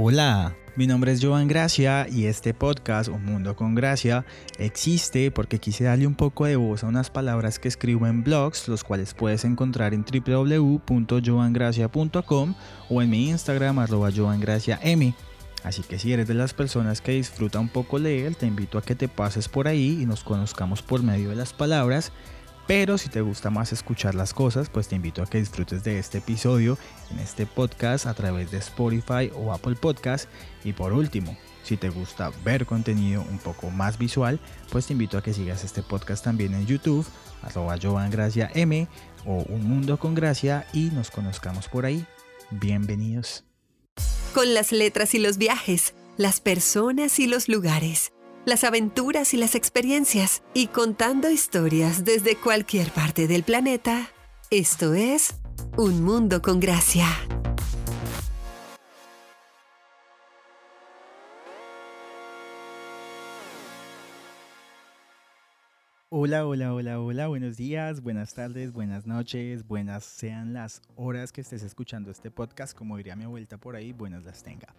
Hola, mi nombre es Joan Gracia y este podcast, Un Mundo con Gracia, existe porque quise darle un poco de voz a unas palabras que escribo en blogs, los cuales puedes encontrar en www.joangracia.com o en mi Instagram arroba joangraciam. Así que si eres de las personas que disfruta un poco leer, te invito a que te pases por ahí y nos conozcamos por medio de las palabras pero si te gusta más escuchar las cosas, pues te invito a que disfrutes de este episodio en este podcast a través de Spotify o Apple Podcast. Y por último, si te gusta ver contenido un poco más visual, pues te invito a que sigas este podcast también en YouTube, arroba Gracia M o Un Mundo con Gracia y nos conozcamos por ahí. Bienvenidos. Con las letras y los viajes, las personas y los lugares las aventuras y las experiencias y contando historias desde cualquier parte del planeta. Esto es Un Mundo con Gracia. Hola, hola, hola, hola, buenos días, buenas tardes, buenas noches, buenas sean las horas que estés escuchando este podcast, como diría mi vuelta por ahí, buenas las tenga.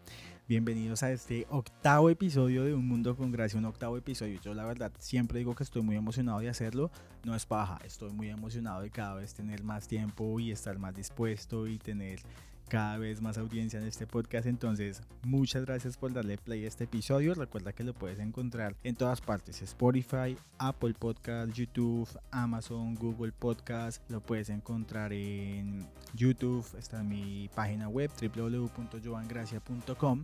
Bienvenidos a este octavo episodio de Un Mundo con Gracia, un octavo episodio. Yo la verdad siempre digo que estoy muy emocionado de hacerlo, no es paja, estoy muy emocionado de cada vez tener más tiempo y estar más dispuesto y tener cada vez más audiencia en este podcast. Entonces, muchas gracias por darle play a este episodio. Recuerda que lo puedes encontrar en todas partes: Spotify, Apple Podcast, YouTube, Amazon, Google Podcast. Lo puedes encontrar en YouTube. Está en mi página web www.joangracia.com.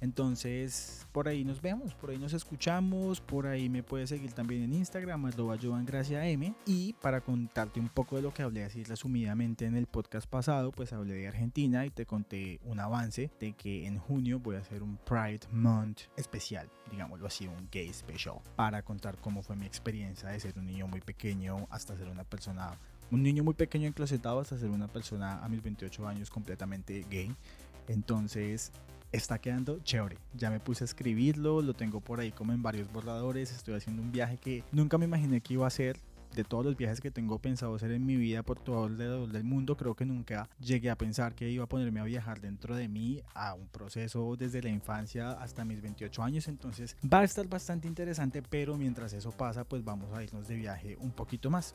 Entonces, por ahí nos vemos, por ahí nos escuchamos, por ahí me puedes seguir también en Instagram, arroba M. Y para contarte un poco de lo que hablé así resumidamente en el podcast pasado, pues hablé de Argentina y te conté un avance de que en junio voy a hacer un Pride Month especial, digámoslo así, un gay special, para contar cómo fue mi experiencia de ser un niño muy pequeño hasta ser una persona un niño muy pequeño enclosetado hasta ser una persona a mis 28 años completamente gay. Entonces, está quedando chévere. Ya me puse a escribirlo, lo tengo por ahí como en varios borradores. Estoy haciendo un viaje que nunca me imaginé que iba a hacer. De todos los viajes que tengo pensado hacer en mi vida por todo alrededor del mundo, creo que nunca llegué a pensar que iba a ponerme a viajar dentro de mí a un proceso desde la infancia hasta mis 28 años. Entonces va a estar bastante interesante, pero mientras eso pasa, pues vamos a irnos de viaje un poquito más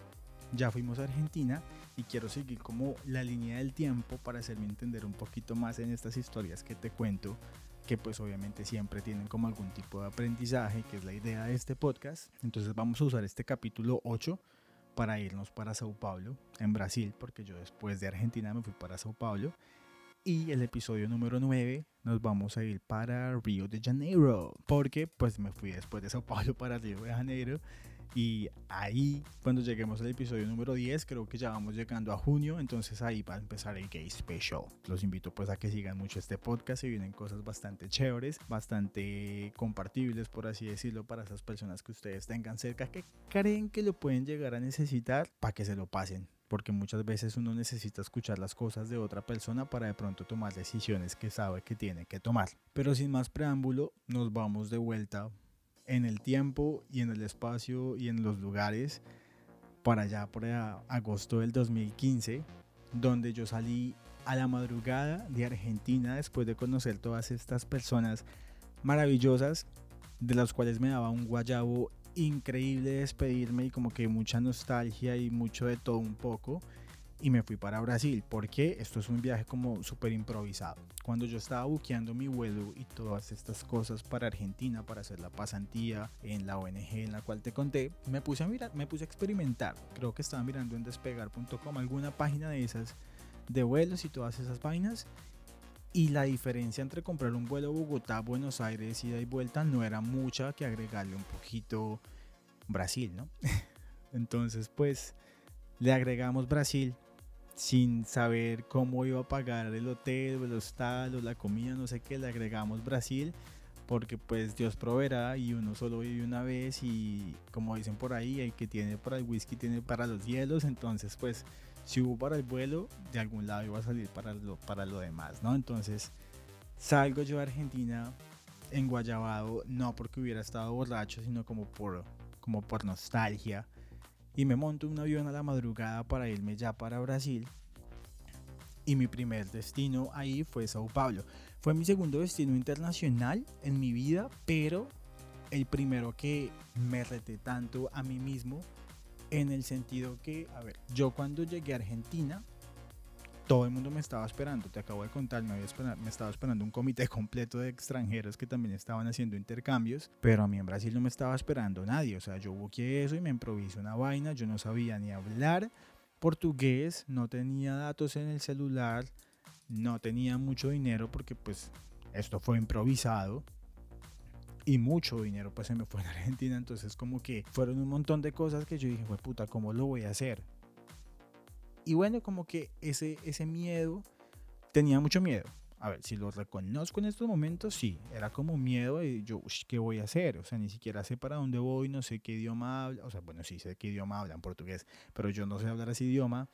ya fuimos a Argentina y quiero seguir como la línea del tiempo para hacerme entender un poquito más en estas historias que te cuento que pues obviamente siempre tienen como algún tipo de aprendizaje, que es la idea de este podcast. Entonces vamos a usar este capítulo 8 para irnos para Sao Paulo, en Brasil, porque yo después de Argentina me fui para Sao Paulo. Y el episodio número 9 nos vamos a ir para Río de Janeiro, porque pues me fui después de Sao Paulo para Río de Janeiro y ahí, cuando lleguemos al episodio número 10, creo que ya vamos llegando a junio, entonces ahí va a empezar el Gay Special. Los invito pues a que sigan mucho este podcast, y vienen cosas bastante chéveres, bastante compartibles, por así decirlo, para esas personas que ustedes tengan cerca, que creen que lo pueden llegar a necesitar, para que se lo pasen porque muchas veces uno necesita escuchar las cosas de otra persona para de pronto tomar decisiones que sabe que tiene que tomar. Pero sin más preámbulo, nos vamos de vuelta en el tiempo y en el espacio y en los lugares para allá por agosto del 2015, donde yo salí a la madrugada de Argentina después de conocer todas estas personas maravillosas, de las cuales me daba un guayabo increíble despedirme y como que mucha nostalgia y mucho de todo un poco y me fui para Brasil porque esto es un viaje como súper improvisado. Cuando yo estaba buqueando mi vuelo y todas estas cosas para Argentina, para hacer la pasantía en la ONG en la cual te conté, me puse a mirar, me puse a experimentar. Creo que estaba mirando en despegar.com alguna página de esas de vuelos y todas esas páginas. Y la diferencia entre comprar un vuelo Bogotá-Buenos Aires, ida y vuelta, no era mucha que agregarle un poquito Brasil, ¿no? Entonces, pues le agregamos Brasil sin saber cómo iba a pagar el hotel, el hostal o la comida, no sé qué, le agregamos Brasil porque pues Dios proveerá y uno solo vive una vez y como dicen por ahí, el que tiene para el whisky tiene para los hielos, entonces pues si hubo para el vuelo, de algún lado iba a salir para lo, para lo demás, ¿no? Entonces salgo yo a Argentina en Guayabado, no porque hubiera estado borracho, sino como por, como por nostalgia y me monto un avión a la madrugada para irme ya para Brasil. y mi primer destino ahí fue Sao Paulo. Fue mi segundo destino internacional en mi vida, pero el primero que me reté tanto a mí mismo en el sentido que, a ver, yo cuando llegué a Argentina, todo el mundo me estaba esperando, te acabo de contar, me, había me estaba esperando un comité completo de extranjeros que también estaban haciendo intercambios, pero a mí en Brasil no me estaba esperando nadie, o sea, yo busqué eso y me improvisé una vaina, yo no sabía ni hablar portugués, no tenía datos en el celular, no tenía mucho dinero porque pues esto fue improvisado y mucho dinero pues se me fue en Argentina, entonces como que fueron un montón de cosas que yo dije, fue puta, ¿cómo lo voy a hacer? Y bueno, como que ese, ese miedo, tenía mucho miedo. A ver, si lo reconozco en estos momentos, sí, era como miedo y yo, ¿qué voy a hacer? O sea, ni siquiera sé para dónde voy, no sé qué idioma habla, o sea, bueno, sí sé qué idioma hablan portugués, pero yo no sé hablar ese idioma.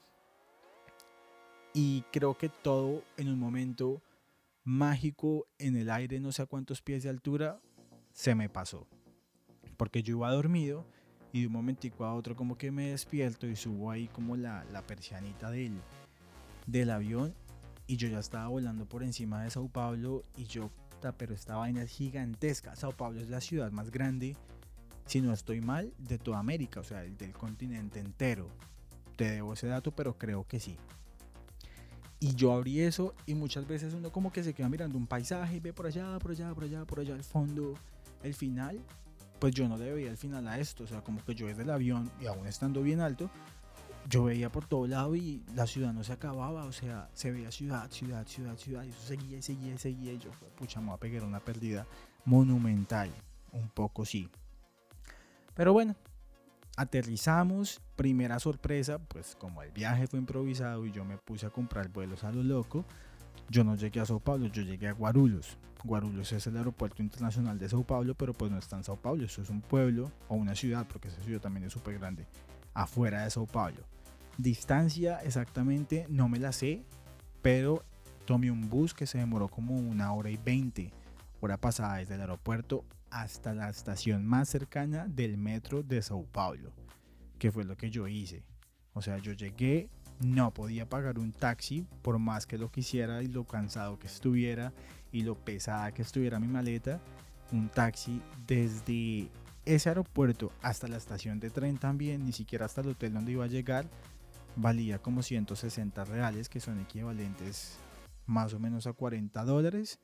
Y creo que todo en un momento mágico en el aire, no sé a cuántos pies de altura, se me pasó. Porque yo iba dormido y de un momentico a otro como que me despierto y subo ahí como la, la persianita del, del avión y yo ya estaba volando por encima de Sao Paulo y yo, pero esta vaina es gigantesca. Sao Paulo es la ciudad más grande, si no estoy mal, de toda América, o sea, del continente entero. Te debo ese dato, pero creo que sí. Y yo abrí eso y muchas veces uno como que se queda mirando un paisaje ve por allá, por allá, por allá, por allá al fondo el final. Pues yo no le veía el final a esto, o sea, como que yo desde el avión y aún estando bien alto, yo veía por todo lado y la ciudad no se acababa, o sea, se veía ciudad, ciudad, ciudad, ciudad, y eso seguía seguía y seguía, y yo, pucha, me voy a pegar una pérdida monumental, un poco sí. Pero bueno, aterrizamos, primera sorpresa, pues como el viaje fue improvisado y yo me puse a comprar vuelos a lo loco, yo no llegué a Sao Paulo, yo llegué a Guarulhos. Guarulhos es el aeropuerto internacional de Sao Paulo, pero pues no está en Sao Paulo, eso es un pueblo o una ciudad, porque esa ciudad también es súper grande, afuera de Sao Paulo. Distancia exactamente no me la sé, pero tomé un bus que se demoró como una hora y veinte, hora pasada desde el aeropuerto hasta la estación más cercana del metro de Sao Paulo, que fue lo que yo hice. O sea, yo llegué, no podía pagar un taxi por más que lo quisiera y lo cansado que estuviera y lo pesada que estuviera mi maleta. Un taxi desde ese aeropuerto hasta la estación de tren también, ni siquiera hasta el hotel donde iba a llegar, valía como 160 reales, que son equivalentes más o menos a 40 dólares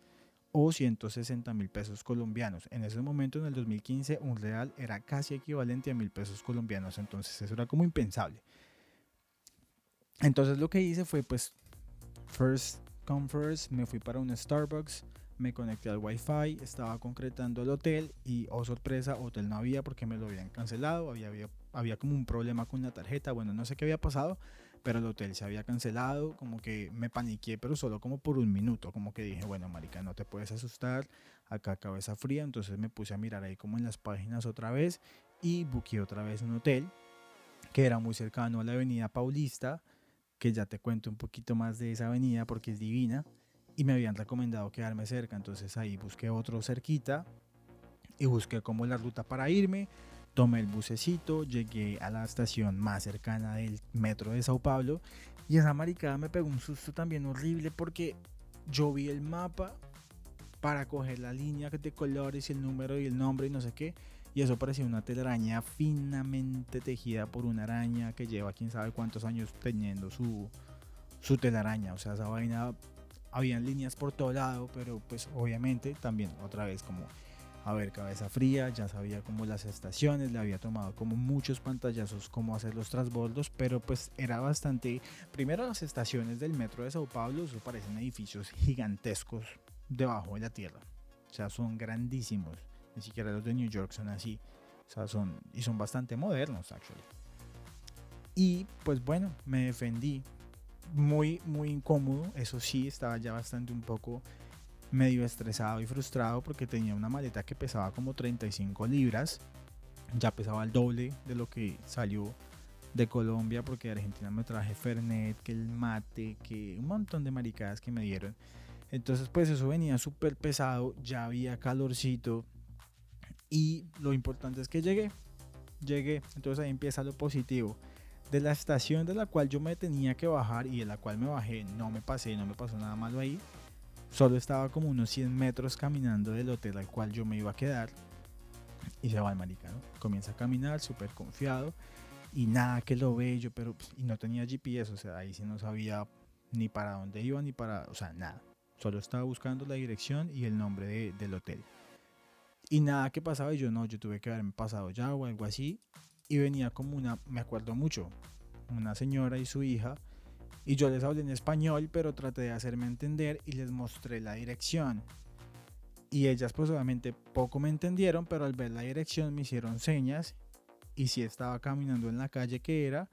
o 160 mil pesos colombianos. En ese momento, en el 2015, un real era casi equivalente a mil pesos colombianos, entonces eso era como impensable. Entonces lo que hice fue pues, first come first, me fui para un Starbucks, me conecté al wifi, estaba concretando el hotel y, oh sorpresa, hotel no había porque me lo habían cancelado, había, había, había como un problema con la tarjeta, bueno, no sé qué había pasado, pero el hotel se había cancelado, como que me paniqué, pero solo como por un minuto, como que dije, bueno, marica, no te puedes asustar, acá cabeza fría, entonces me puse a mirar ahí como en las páginas otra vez y busqué otra vez un hotel que era muy cercano a la avenida Paulista, que ya te cuento un poquito más de esa avenida porque es divina, y me habían recomendado quedarme cerca, entonces ahí busqué otro cerquita y busqué como la ruta para irme, Tomé el bucecito, llegué a la estación más cercana del metro de Sao Paulo y esa maricada me pegó un susto también horrible porque yo vi el mapa para coger la línea de colores y el número y el nombre y no sé qué. Y eso parecía una telaraña finamente tejida por una araña que lleva quién sabe cuántos años teniendo su, su telaraña. O sea, esa vaina, habían líneas por todo lado, pero pues obviamente también otra vez como a ver, cabeza fría, ya sabía como las estaciones, le había tomado como muchos pantallazos cómo hacer los transbordos, pero pues era bastante, primero las estaciones del metro de Sao Paulo, eso parecen edificios gigantescos debajo de la tierra, o sea, son grandísimos, ni siquiera los de New York son así, o sea, son, y son bastante modernos, actually. Y pues bueno, me defendí, muy, muy incómodo, eso sí, estaba ya bastante un poco medio estresado y frustrado porque tenía una maleta que pesaba como 35 libras. Ya pesaba el doble de lo que salió de Colombia porque de Argentina me traje Fernet, que el mate, que un montón de maricadas que me dieron. Entonces pues eso venía súper pesado, ya había calorcito y lo importante es que llegué. Llegué, entonces ahí empieza lo positivo. De la estación de la cual yo me tenía que bajar y de la cual me bajé, no me pasé, no me pasó nada malo ahí. Solo estaba como unos 100 metros caminando del hotel al cual yo me iba a quedar. Y se va el marica. Comienza a caminar súper confiado y nada que lo ve yo, pero pues, y no tenía GPS, o sea, ahí sí no sabía ni para dónde iba ni para, o sea, nada. Solo estaba buscando la dirección y el nombre de, del hotel. Y nada que pasaba y yo no, yo tuve que haberme pasado ya o algo así. Y venía como una, me acuerdo mucho, una señora y su hija. Y yo les hablé en español, pero traté de hacerme entender y les mostré la dirección. Y ellas pues obviamente poco me entendieron, pero al ver la dirección me hicieron señas. Y si estaba caminando en la calle que era,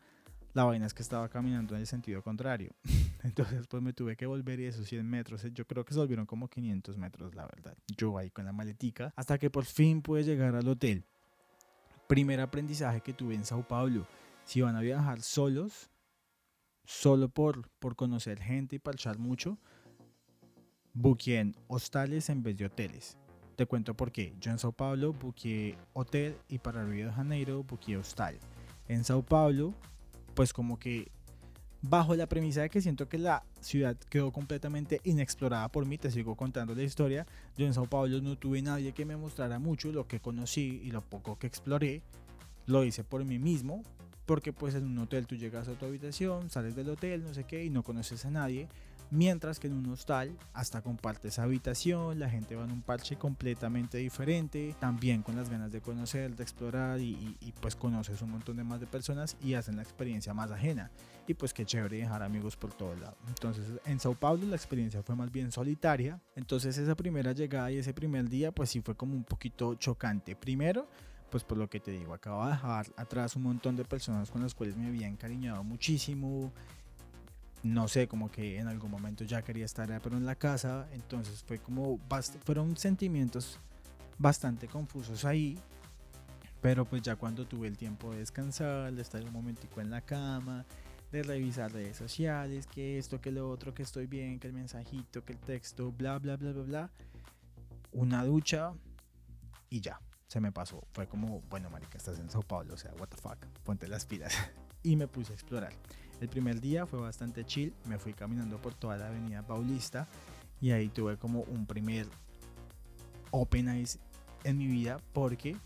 la vaina es que estaba caminando en el sentido contrario. Entonces pues me tuve que volver y esos 100 metros, yo creo que se volvieron como 500 metros, la verdad. Yo ahí con la maletica, hasta que por fin pude llegar al hotel. Primer aprendizaje que tuve en Sao Paulo. Si van a viajar solos, solo por, por conocer gente y parchar mucho, buqueen hostales en vez de hoteles. Te cuento por qué. Yo en Sao Paulo buqueé hotel y para Río de Janeiro buqueé hostal. En Sao Paulo, pues como que bajo la premisa de que siento que la ciudad quedó completamente inexplorada por mí, te sigo contando la historia. Yo en Sao Paulo no tuve nadie que me mostrara mucho lo que conocí y lo poco que exploré. Lo hice por mí mismo, porque pues en un hotel tú llegas a tu habitación, sales del hotel, no sé qué, y no conoces a nadie. Mientras que en un hostal hasta compartes habitación, la gente va en un parche completamente diferente, también con las ganas de conocer, de explorar y, pues conoces un montón de más de personas y hacen la experiencia más ajena. Y pues qué chévere dejar amigos por todo lado. Entonces en Sao Paulo la experiencia fue más bien solitaria. Entonces esa primera llegada y ese primer día pues sí fue como un poquito chocante. Primero pues por lo que te digo, acabo de dejar atrás un montón de personas con las cuales me había encariñado muchísimo, no sé, como que en algún momento ya quería estar pero en la casa, entonces fue como, fueron sentimientos bastante confusos ahí, pero pues ya cuando tuve el tiempo de descansar, de estar un momentico en la cama, de revisar redes sociales, que esto, que lo otro, que estoy bien, que el mensajito, que el texto, bla, bla, bla, bla, bla, una ducha y ya, se me pasó. Fue como, bueno, marica, estás en Sao Paulo, o sea, what the fuck, ponte las pilas. y me puse a explorar. El primer día fue bastante chill, me fui caminando por toda la avenida Paulista y ahí tuve como un primer open eyes en mi vida porque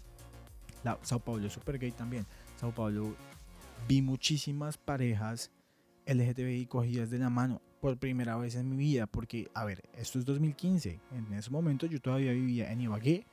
la, Sao Paulo es super gay también. Sao Paulo vi muchísimas parejas LGTBI cogidas de la mano por primera vez en mi vida porque, a ver, esto es 2015, en ese momento yo todavía vivía en Ibagué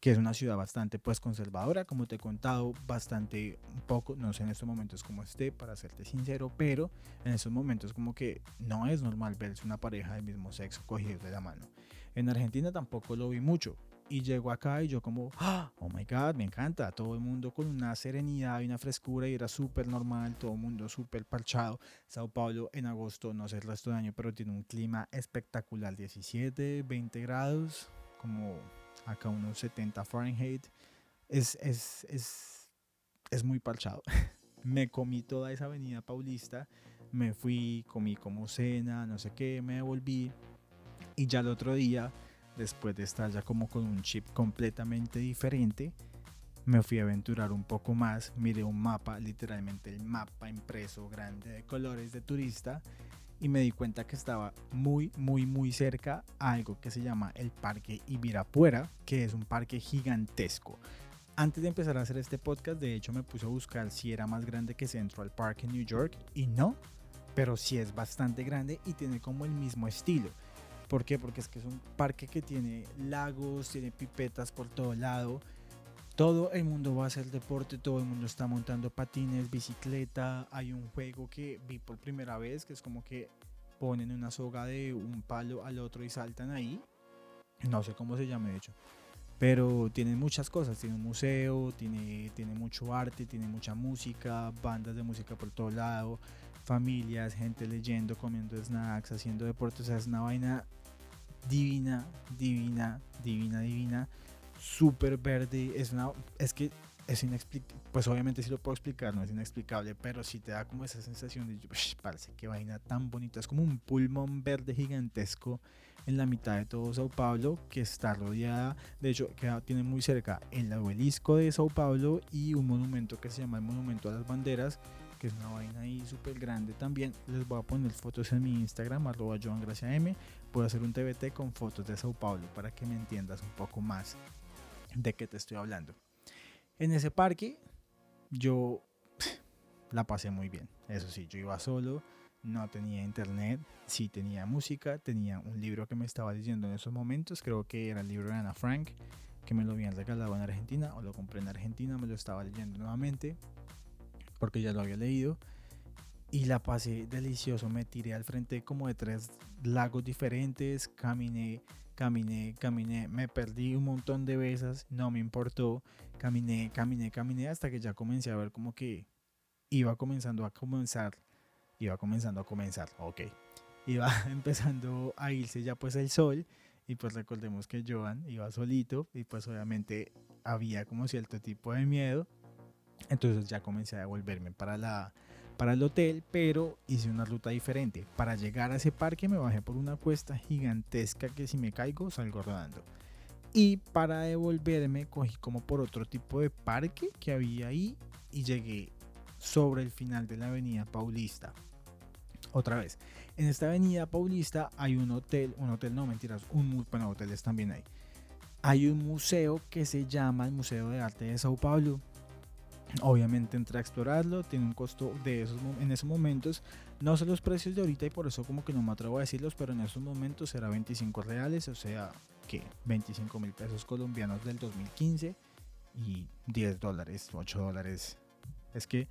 que es una ciudad bastante pues conservadora, como te he contado, bastante un poco, no sé en estos momentos cómo esté, para serte sincero, pero en estos momentos como que no es normal verse una pareja del mismo sexo cogidos de la mano. En Argentina tampoco lo vi mucho. Y llego acá y yo como, ¡Ah! oh my god, me encanta, todo el mundo con una serenidad y una frescura y era súper normal, todo el mundo súper parchado. Sao Paulo en agosto, no sé el resto del año, pero tiene un clima espectacular, 17, 20 grados, como acá unos 70 Fahrenheit, es, es, es, es muy parchado. me comí toda esa avenida paulista, me fui, comí como cena, no sé qué, me devolví y ya el otro día, después de estar ya como con un chip completamente diferente, me fui a aventurar un poco más, miré un mapa, literalmente el mapa impreso grande de colores de turista y me di cuenta que estaba muy, muy, muy cerca a algo que se llama el Parque Ibirapuera, que es un parque gigantesco. Antes de empezar a hacer este podcast, de hecho me puse a buscar si era más grande que Central Park en New York y no, pero sí es bastante grande y tiene como el mismo estilo. ¿Por qué? Porque es que es un parque que tiene lagos, tiene pipetas por todo lado, todo el mundo va a hacer deporte, todo el mundo está montando patines, bicicleta. Hay un juego que vi por primera vez que es como que ponen una soga de un palo al otro y saltan ahí. No sé cómo se llama de hecho. Pero tienen muchas cosas, tiene un museo, tiene, tiene mucho arte, tiene mucha música, bandas de música por todo lado, familias, gente leyendo, comiendo snacks, haciendo deporte. O sea, es una vaina divina, divina, divina, divina súper verde. Es, una, es que es inexplicable, pues obviamente sí lo puedo explicar, no es inexplicable, pero sí te da como esa sensación de, parece que vaina tan bonita, es como un pulmón verde gigantesco en la mitad de todo Sao Paulo, que está rodeada, de hecho, que tiene muy cerca el obelisco de Sao Paulo y un monumento que se llama el Monumento a las Banderas, que es una vaina ahí súper grande también. Les voy a poner fotos en mi Instagram, arroba Joan Gracia M. Puedo hacer un TBT con fotos de Sao Paulo para que me entiendas un poco más de qué te estoy hablando. En ese parque yo la pasé muy bien. Eso sí, yo iba solo, no tenía internet, sí tenía música, tenía un libro que me estaba leyendo en esos momentos, creo que era el libro de Ana Frank, que me lo habían regalado en Argentina o lo compré en Argentina, me lo estaba leyendo nuevamente porque ya lo había leído y la pasé delicioso, me tiré al frente como de tres lagos diferentes, caminé caminé, caminé, me perdí un montón de veces, no me importó, caminé, caminé, caminé hasta que ya comencé a ver como que iba comenzando a comenzar, iba comenzando a comenzar, ok, iba empezando a irse ya pues el sol y pues recordemos que Joan iba solito y pues obviamente había como cierto tipo de miedo, entonces ya comencé a devolverme para la para el hotel, pero hice una ruta diferente. Para llegar a ese parque me bajé por una cuesta gigantesca que si me caigo salgo rodando. Y para devolverme cogí como por otro tipo de parque que había ahí y llegué sobre el final de la avenida Paulista. Otra vez, en esta avenida Paulista hay un hotel, un hotel no mentiras, un bueno, hoteles también hay. Hay un museo que se llama el Museo de Arte de Sao Paulo Obviamente entré a explorarlo, tiene un costo de esos en esos momentos. No sé los precios de ahorita y por eso como que no me atrevo a decirlos, pero en esos momentos era 25 reales, o sea que 25 mil pesos colombianos del 2015 y 10 dólares, 8 dólares. Es que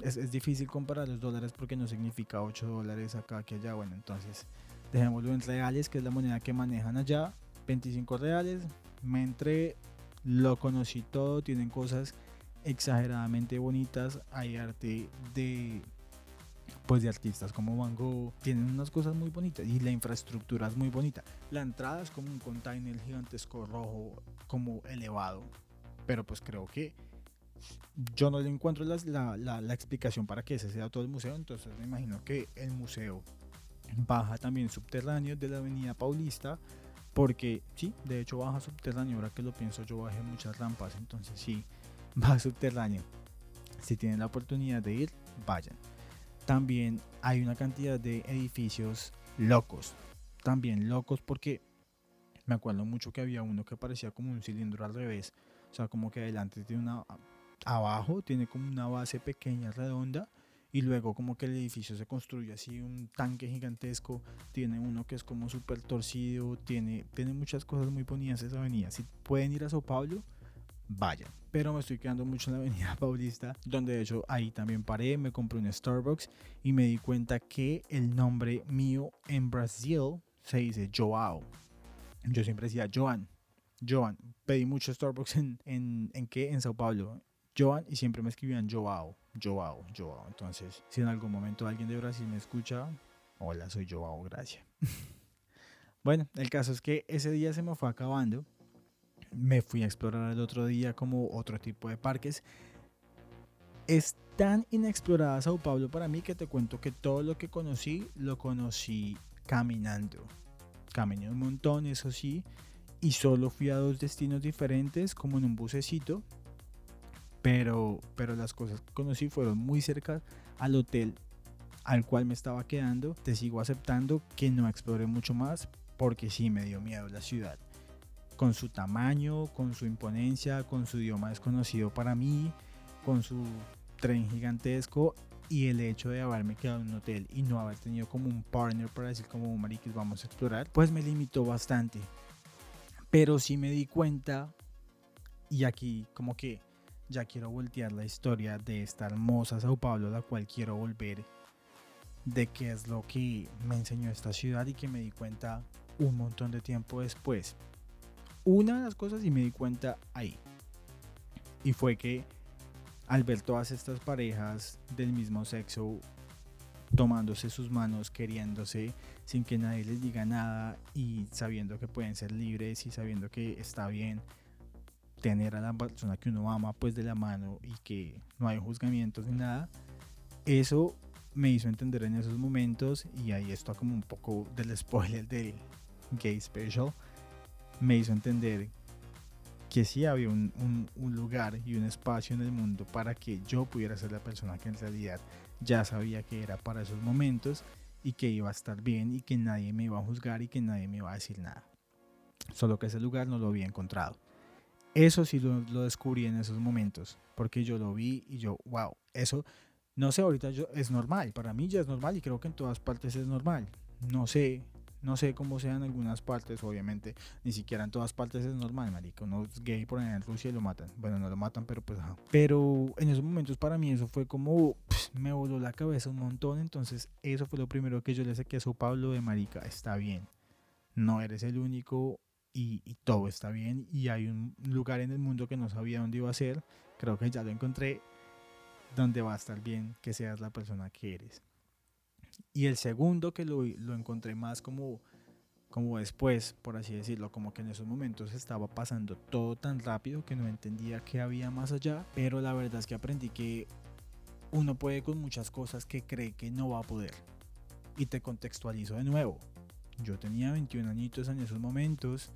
es, es, difícil comparar los dólares porque no significa 8 dólares acá que allá. Bueno, entonces dejémoslo en reales, que es la moneda que manejan allá. 25 reales, me entré, lo conocí todo, tienen cosas exageradamente bonitas. Hay arte de pues de artistas como Van Gogh. Tienen unas cosas muy bonitas y la infraestructura es muy bonita. La entrada es como un container gigantesco rojo como elevado, pero pues creo que yo no le encuentro la, la, la, explicación para que ese sea todo el museo, entonces me imagino que el museo baja también subterráneo de la avenida Paulista, porque sí, de hecho baja subterráneo, ahora que lo pienso yo bajé muchas rampas, entonces sí, va subterráneo. Si tienen la oportunidad de ir, vayan. También hay una cantidad de edificios locos. También locos porque me acuerdo mucho que había uno que parecía como un cilindro al revés. O sea, como que adelante tiene una... Abajo tiene como una base pequeña, redonda. Y luego como que el edificio se construye así, un tanque gigantesco. Tiene uno que es como súper torcido. Tiene, tiene muchas cosas muy bonitas esa avenida. Si pueden ir a Sao Paulo, vayan. Pero me estoy quedando mucho en la avenida Paulista, donde de hecho ahí también paré, me compré un Starbucks y me di cuenta que el nombre mío en Brasil se dice Joao. Yo siempre decía Joan, Joan. Pedí mucho Starbucks en, en, en qué? En Sao Paulo. Joan y siempre me escribían Joao, Joao, Joao. Entonces, si en algún momento alguien de Brasil me escucha, hola, soy Joao, gracias. bueno, el caso es que ese día se me fue acabando me fui a explorar el otro día como otro tipo de parques. Es tan inexplorada Sao Paulo para mí que te cuento que todo lo que conocí lo conocí caminando. Caminé un montón, eso sí, y solo fui a dos destinos diferentes, como en un bucecito. Pero, pero las cosas que conocí fueron muy cerca al hotel al cual me estaba quedando. Te sigo aceptando que no exploré mucho más porque sí me dio miedo la ciudad con su tamaño, con su imponencia, con su idioma desconocido para mí, con su tren gigantesco y el hecho de haberme quedado en un hotel y no haber tenido como un partner para decir como mariquis vamos a explorar, pues me limitó bastante. Pero sí me di cuenta y aquí como que ya quiero voltear la historia de esta hermosa Sao Paulo, la cual quiero volver de qué es lo que me enseñó esta ciudad y que me di cuenta un montón de tiempo después una de las cosas y me di cuenta ahí. Y fue que al ver todas estas parejas del mismo sexo tomándose sus manos, queriéndose sin que nadie les diga nada y sabiendo que pueden ser libres y sabiendo que está bien, tener a la persona que uno ama pues de la mano y que no hay juzgamientos ni nada, eso me hizo entender en esos momentos y ahí está como un poco del spoiler del Gay Special, me hizo entender que sí había un, un, lugar y un espacio en el mundo para que yo pudiera ser la persona que en realidad ya sabía que era para esos momentos y que iba a estar bien y que nadie me iba a juzgar y que nadie me iba a decir nada. Solo que ese lugar no lo había encontrado. Eso sí lo, lo descubrí en esos momentos, porque yo lo vi y yo, wow, eso, no sé, ahorita yo, es normal, para mí ya es normal y creo que en todas partes es normal. No sé, no sé cómo sea en algunas partes, obviamente, ni siquiera en todas partes es normal, marica. Uno es gay por allá en Rusia y lo matan. Bueno, no lo matan, pero pues ajá. Pero en esos momentos para mí eso fue como, me voló la cabeza un montón. Entonces, eso fue lo primero que yo le saqué a su Pablo de marica. Está bien. No eres el único y, y todo está bien. Y hay un lugar en el mundo que no sabía dónde iba a ser. Creo que ya lo encontré. Donde va a estar bien que seas la persona que eres. Y el segundo que lo, lo encontré más como, como después, por así decirlo, como que en esos momentos estaba pasando todo tan rápido que no entendía qué había más allá, pero la verdad es que aprendí que uno puede con muchas cosas que cree que no va a poder. Y te contextualizo de nuevo. Yo tenía 21 añitos en esos momentos,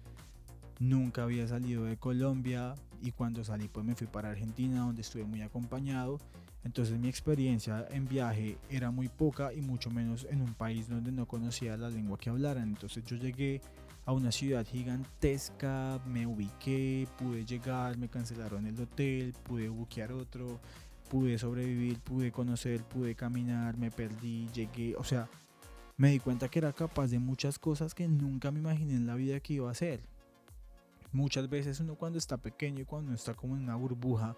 nunca había salido de Colombia y cuando salí pues me fui para Argentina donde estuve muy acompañado entonces mi experiencia en viaje era muy poca y mucho menos en un país donde no conocía la lengua que hablaran. Entonces yo llegué a una ciudad gigantesca, me ubiqué, pude llegar, me cancelaron el hotel, pude buquear otro, pude sobrevivir, pude conocer, pude caminar, me perdí, llegué, o sea, me di cuenta que era capaz de muchas cosas que nunca me imaginé en la vida que iba a hacer. Muchas veces uno cuando está pequeño y cuando está como en una burbuja,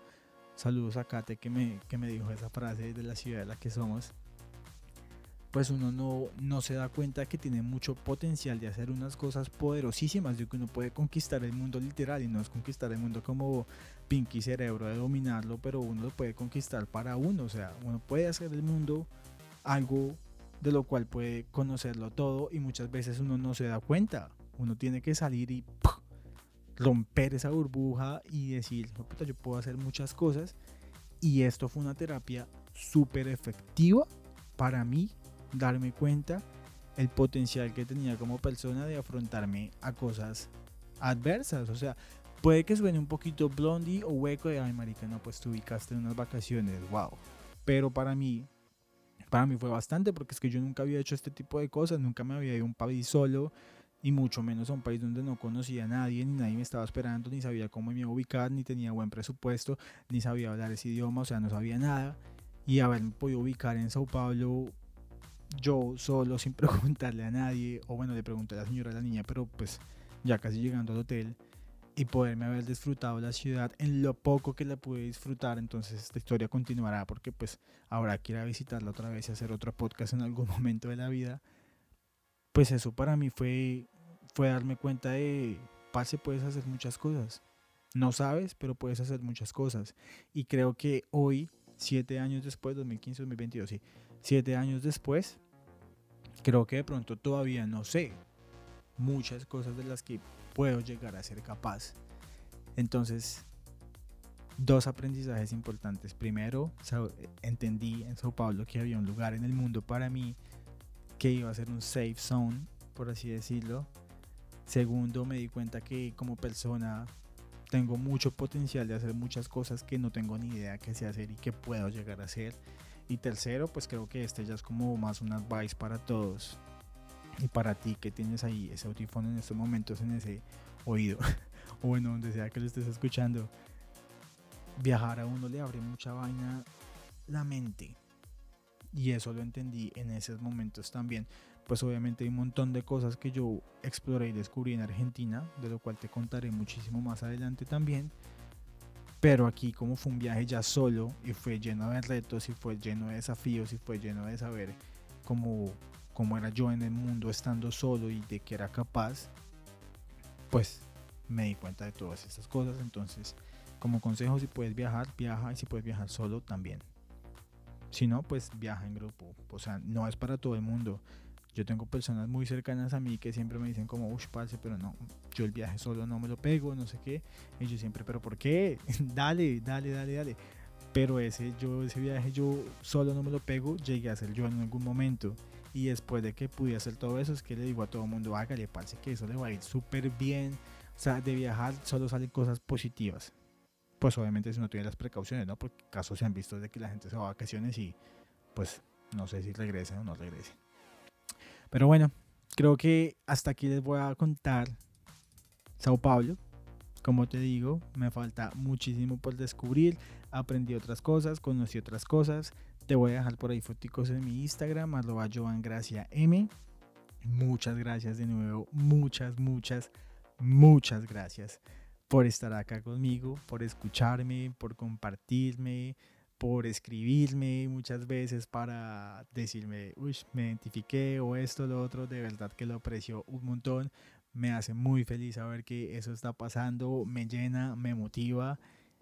Saludos a Kate que me, que me dijo esa frase de la ciudad de la que somos. Pues uno no, no se da cuenta que tiene mucho potencial de hacer unas cosas poderosísimas, de que uno puede conquistar el mundo literal y no es conquistar el mundo como Pinky Cerebro de dominarlo, pero uno lo puede conquistar para uno, o sea, uno puede hacer el mundo algo de lo cual puede conocerlo todo y muchas veces uno no se da cuenta, uno tiene que salir y romper esa burbuja y decir, yo puedo hacer muchas cosas. Y esto fue una terapia súper efectiva para mí, darme cuenta el potencial que tenía como persona de afrontarme a cosas adversas. O sea, puede que suene un poquito blondie o hueco de, ay, marica, no, pues te ubicaste en unas vacaciones, wow. Pero para mí, para mí fue bastante porque es que yo nunca había hecho este tipo de cosas, nunca me había ido a un país solo, y mucho menos a un país donde no conocía a nadie, ni nadie me estaba esperando, ni sabía cómo me iba a ubicar, ni tenía buen presupuesto, ni sabía hablar ese idioma, o sea, no sabía nada. Y haberme podido ubicar en Sao Paulo yo solo, sin preguntarle a nadie, o bueno, le pregunté a la señora a la niña, pero pues ya casi llegando al hotel, y poderme haber disfrutado la ciudad en lo poco que la pude disfrutar, entonces esta historia continuará porque pues ahora quiero visitarla otra vez y hacer otro podcast en algún momento de la vida pues eso para mí fue, fue darme cuenta de, pase, puedes hacer muchas cosas. No sabes, pero puedes hacer muchas cosas. Y creo que hoy, siete años después, 2015, 2022, sí, siete años después, creo que de pronto todavía no sé muchas cosas de las que puedo llegar a ser capaz. Entonces, dos aprendizajes importantes. Primero, entendí en Sao Paulo que había un lugar en el mundo para mí que iba a ser un safe zone, por así decirlo. Segundo, me di cuenta que como persona tengo mucho potencial de hacer muchas cosas que no tengo ni idea que sé hacer y que puedo llegar a hacer. Y tercero, pues creo que este ya es como más un advice para todos. Y para ti que tienes ahí ese audífono en estos momentos en ese oído. o bueno, donde sea que lo estés escuchando. Viajar a uno le abre mucha vaina la mente y eso lo entendí en esos momentos también. Pues obviamente hay un montón de cosas que yo exploré y descubrí en Argentina, de lo cual te contaré muchísimo más adelante también. Pero aquí como fue un viaje ya solo y fue lleno de retos y fue lleno de desafíos y fue lleno de saber cómo, cómo era yo en el mundo estando solo y de que era capaz, pues me di cuenta de todas estas cosas. Entonces, como consejo, si puedes viajar, viaja y si puedes viajar solo también. Si no, pues viaja en grupo. O sea, no es para todo el mundo. Yo tengo personas muy cercanas a mí que siempre me dicen como, uff, parce, pero no, yo el viaje solo no me lo pego, no sé qué. Y yo siempre, pero ¿por qué? dale, dale, dale, dale. Pero ese, yo, ese viaje yo solo no me lo pego, llegué a ser yo en algún momento. Y después de que pude hacer todo eso, es que le digo a todo el mundo, hágale, parce, que eso le va a ir súper bien. O sea, de viajar solo salen cosas positivas. Pues obviamente si no tiene las precauciones, ¿no? Porque casos se han visto de que la gente se va a vacaciones y pues no sé si regrese o no regrese. Pero bueno, creo que hasta aquí les voy a contar Sao Paulo. Como te digo, me falta muchísimo por descubrir. Aprendí otras cosas, conocí otras cosas. Te voy a dejar por ahí fotos en mi Instagram, arroba M. Muchas gracias de nuevo, muchas, muchas, muchas gracias por estar acá conmigo, por escucharme, por compartirme, por escribirme muchas veces para decirme, uy, me identifiqué o esto, lo otro, de verdad que lo aprecio un montón. Me hace muy feliz saber que eso está pasando, me llena, me motiva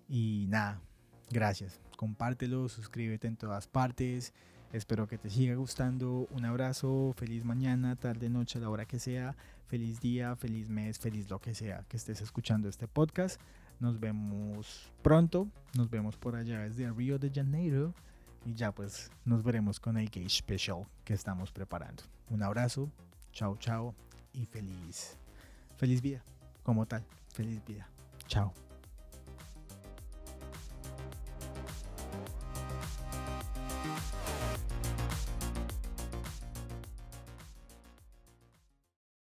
y nada, gracias. Compártelo, suscríbete en todas partes. Espero que te siga gustando. Un abrazo, feliz mañana, tarde, noche, la hora que sea. Feliz día, feliz mes, feliz lo que sea que estés escuchando este podcast. Nos vemos pronto. Nos vemos por allá desde Río de Janeiro. Y ya pues nos veremos con el Gay Special que estamos preparando. Un abrazo. Chao, chao. Y feliz. Feliz vida. Como tal. Feliz vida. Chao.